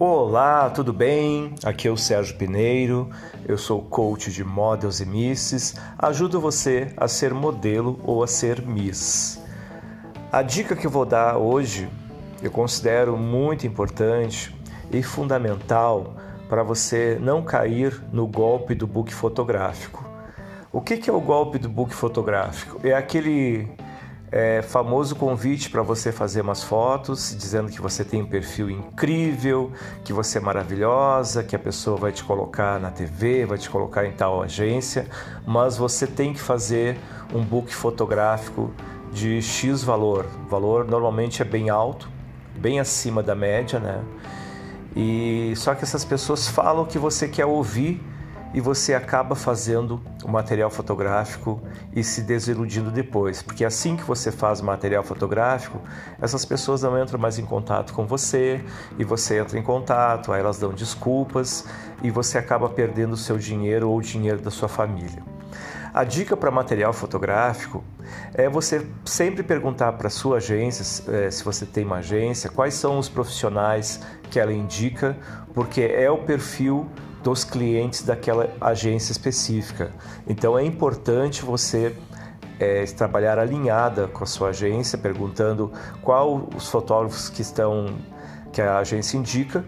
Olá, tudo bem? Aqui é o Sérgio Pineiro, eu sou coach de models e misses, ajudo você a ser modelo ou a ser miss. A dica que eu vou dar hoje eu considero muito importante e fundamental para você não cair no golpe do book fotográfico. O que é o golpe do book fotográfico? É aquele é, famoso convite para você fazer umas fotos, dizendo que você tem um perfil incrível, que você é maravilhosa, que a pessoa vai te colocar na TV, vai te colocar em tal agência, mas você tem que fazer um book fotográfico de X valor. O valor normalmente é bem alto, bem acima da média, né? E só que essas pessoas falam que você quer ouvir e você acaba fazendo o material fotográfico e se desiludindo depois, porque assim que você faz material fotográfico, essas pessoas não entram mais em contato com você e você entra em contato, aí elas dão desculpas e você acaba perdendo o seu dinheiro ou o dinheiro da sua família. A dica para material fotográfico é você sempre perguntar para sua agência, eh, se você tem uma agência, quais são os profissionais que ela indica, porque é o perfil dos clientes daquela agência específica. Então é importante você é, trabalhar alinhada com a sua agência, perguntando qual os fotógrafos que estão que a agência indica.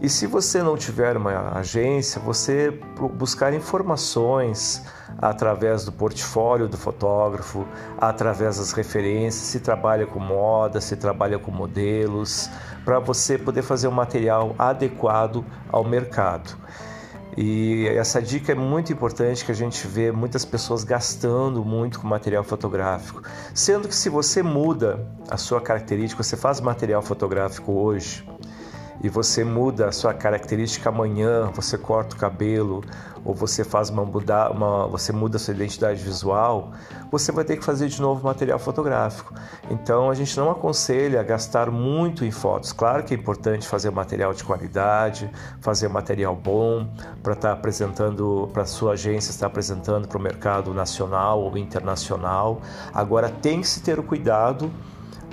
E se você não tiver uma agência, você buscar informações através do portfólio do fotógrafo, através das referências, se trabalha com moda, se trabalha com modelos, para você poder fazer um material adequado ao mercado. E essa dica é muito importante que a gente vê muitas pessoas gastando muito com material fotográfico. Sendo que se você muda a sua característica, você faz material fotográfico hoje, e você muda a sua característica amanhã, você corta o cabelo ou você faz uma, muda, uma você muda a sua identidade visual, você vai ter que fazer de novo material fotográfico. Então a gente não aconselha gastar muito em fotos. Claro que é importante fazer material de qualidade, fazer material bom para estar tá apresentando para sua agência estar apresentando para o mercado nacional ou internacional. Agora tem que se ter o cuidado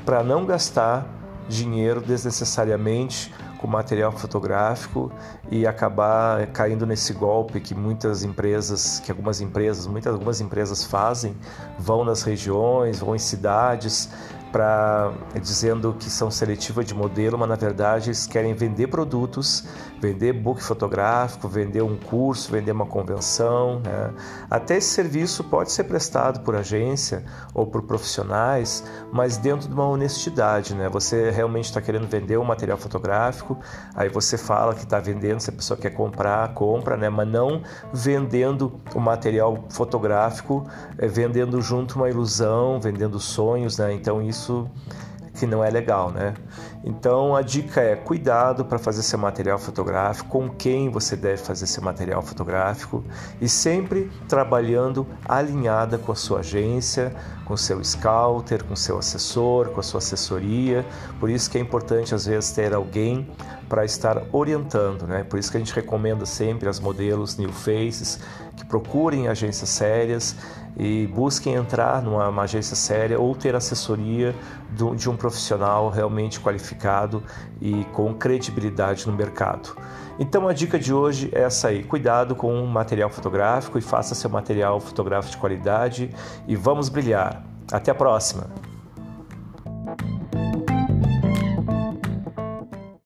para não gastar dinheiro desnecessariamente com material fotográfico e acabar caindo nesse golpe que muitas empresas, que algumas empresas, muitas algumas empresas fazem, vão nas regiões, vão em cidades, para dizendo que são seletiva de modelo, mas na verdade eles querem vender produtos, vender book fotográfico, vender um curso, vender uma convenção. Né? Até esse serviço pode ser prestado por agência ou por profissionais, mas dentro de uma honestidade. Né? Você realmente está querendo vender um material fotográfico, aí você fala que está vendendo, se a pessoa quer comprar, compra, né? mas não vendendo o material fotográfico, é, vendendo junto uma ilusão, vendendo sonhos. Né? Então isso isso que não é legal, né? Então a dica é cuidado para fazer seu material fotográfico, com quem você deve fazer seu material fotográfico e sempre trabalhando alinhada com a sua agência, com seu scouter, com seu assessor, com a sua assessoria. Por isso que é importante às vezes ter alguém para estar orientando, né? Por isso que a gente recomenda sempre as modelos new faces que procurem agências sérias e busquem entrar numa agência séria ou ter assessoria de um profissional realmente qualificado e com credibilidade no mercado. Então a dica de hoje é essa aí: cuidado com o material fotográfico e faça seu material fotográfico de qualidade e vamos brilhar. Até a próxima!